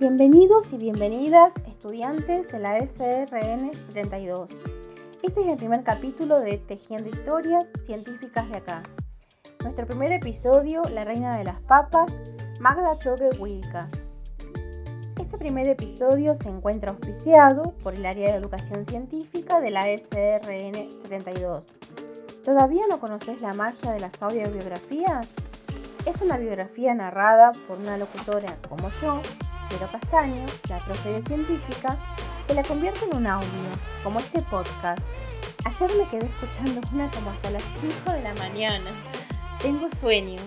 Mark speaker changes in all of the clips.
Speaker 1: Bienvenidos y bienvenidas estudiantes de la SRN 72. Este es el primer capítulo de Tejiendo Historias Científicas de acá. Nuestro primer episodio, La Reina de las Papas, Magda Choque Wilka. Este primer episodio se encuentra auspiciado por el área de educación científica de la SRN 72. ¿Todavía no conoces la magia de las audiobiografías? Es una biografía narrada por una locutora como yo pero Castaño, la profe científica, que la convierte en un audio, como este podcast. Ayer me quedé escuchando una como hasta las 5 de la mañana. Tengo sueño.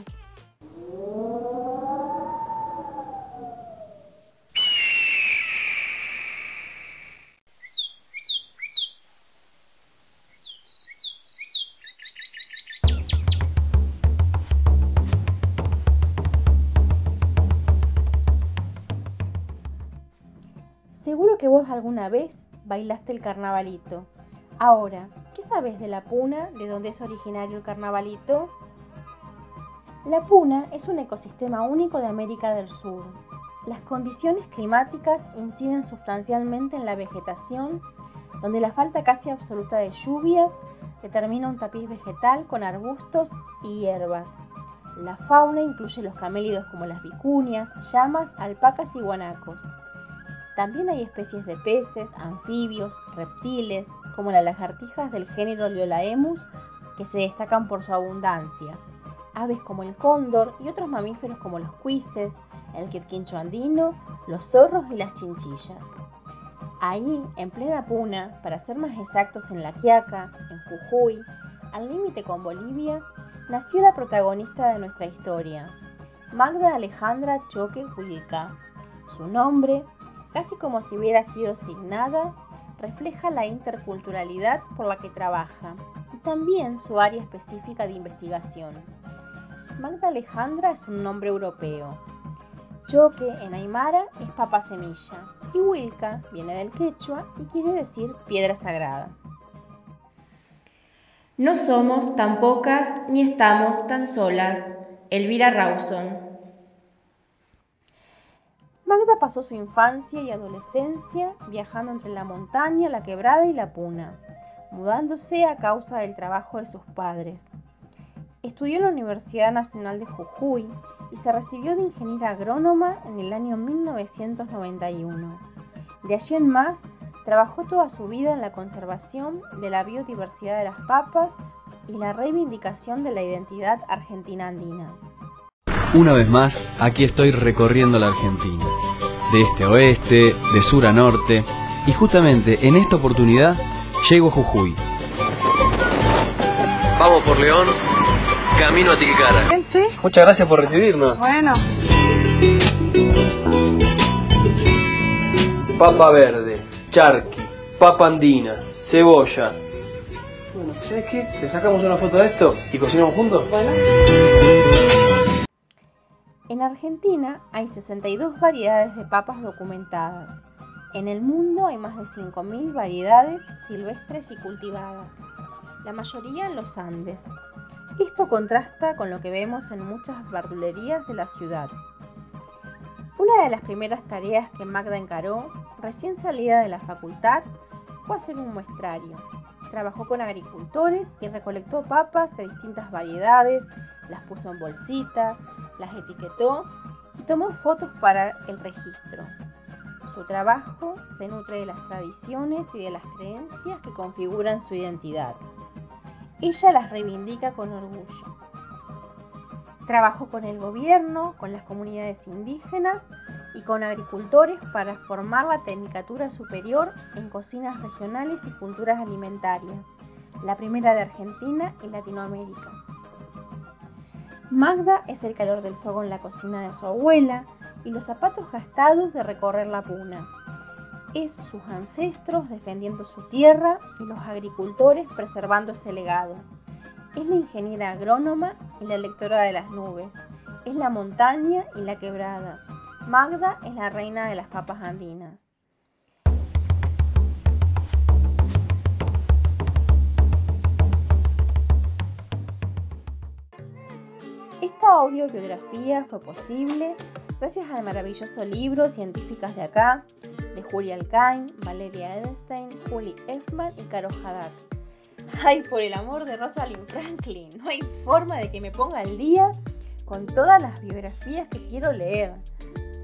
Speaker 1: Seguro que vos alguna vez bailaste el carnavalito. Ahora, ¿qué sabes de la puna, de dónde es originario el carnavalito? La puna es un ecosistema único de América del Sur. Las condiciones climáticas inciden sustancialmente en la vegetación, donde la falta casi absoluta de lluvias determina un tapiz vegetal con arbustos y hierbas. La fauna incluye los camélidos como las vicunias, llamas, alpacas y guanacos. También hay especies de peces, anfibios, reptiles, como las lagartijas del género Liolaemus, que se destacan por su abundancia, aves como el cóndor y otros mamíferos como los cuises, el quirquincho andino, los zorros y las chinchillas. Ahí, en plena puna, para ser más exactos en La Quiaca, en Jujuy, al límite con Bolivia, nació la protagonista de nuestra historia, Magda Alejandra Choque Huilca. Su nombre casi como si hubiera sido asignada, refleja la interculturalidad por la que trabaja y también su área específica de investigación. Magda Alejandra es un nombre europeo. Choque en Aymara es papa semilla y Wilca viene del quechua y quiere decir piedra sagrada.
Speaker 2: No somos tan pocas ni estamos tan solas. Elvira Rawson.
Speaker 1: Magda pasó su infancia y adolescencia viajando entre la montaña, la quebrada y la puna, mudándose a causa del trabajo de sus padres. Estudió en la Universidad Nacional de Jujuy y se recibió de ingeniera agrónoma en el año 1991. De allí en más, trabajó toda su vida en la conservación de la biodiversidad de las papas y la reivindicación de la identidad argentina andina.
Speaker 3: Una vez más, aquí estoy recorriendo la Argentina, de este a oeste, de sur a norte, y justamente en esta oportunidad llego a Jujuy. Vamos por León, camino a Tilcara.
Speaker 4: ¿Sí?
Speaker 3: Muchas gracias por recibirnos.
Speaker 4: Bueno.
Speaker 5: Papa verde, charqui, papa andina, cebolla. Bueno, ¿sabes qué? ¿Te sacamos una foto de esto y cocinamos juntos?
Speaker 4: Bueno.
Speaker 1: En Argentina hay 62 variedades de papas documentadas. En el mundo hay más de 5.000 variedades silvestres y cultivadas, la mayoría en los Andes. Esto contrasta con lo que vemos en muchas verdulerías de la ciudad. Una de las primeras tareas que Magda encaró, recién salida de la facultad, fue hacer un muestrario. Trabajó con agricultores y recolectó papas de distintas variedades, las puso en bolsitas, las etiquetó y tomó fotos para el registro. Su trabajo se nutre de las tradiciones y de las creencias que configuran su identidad. Ella las reivindica con orgullo. Trabajó con el gobierno, con las comunidades indígenas y con agricultores para formar la Tecnicatura Superior en Cocinas Regionales y Culturas Alimentarias, la primera de Argentina y Latinoamérica. Magda es el calor del fuego en la cocina de su abuela y los zapatos gastados de recorrer la puna. Es sus ancestros defendiendo su tierra y los agricultores preservando ese legado. Es la ingeniera agrónoma y la lectora de las nubes. Es la montaña y la quebrada. Magda es la reina de las papas andinas. Esta audiobiografía fue posible gracias al maravilloso libro Científicas de acá, de Julia Alcain, Valeria Edelstein, Julie Effman y Caro Haddad. Ay, por el amor de Rosalind Franklin, no hay forma de que me ponga al día con todas las biografías que quiero leer.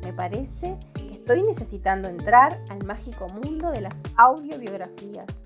Speaker 1: Me parece que estoy necesitando entrar al mágico mundo de las audiobiografías.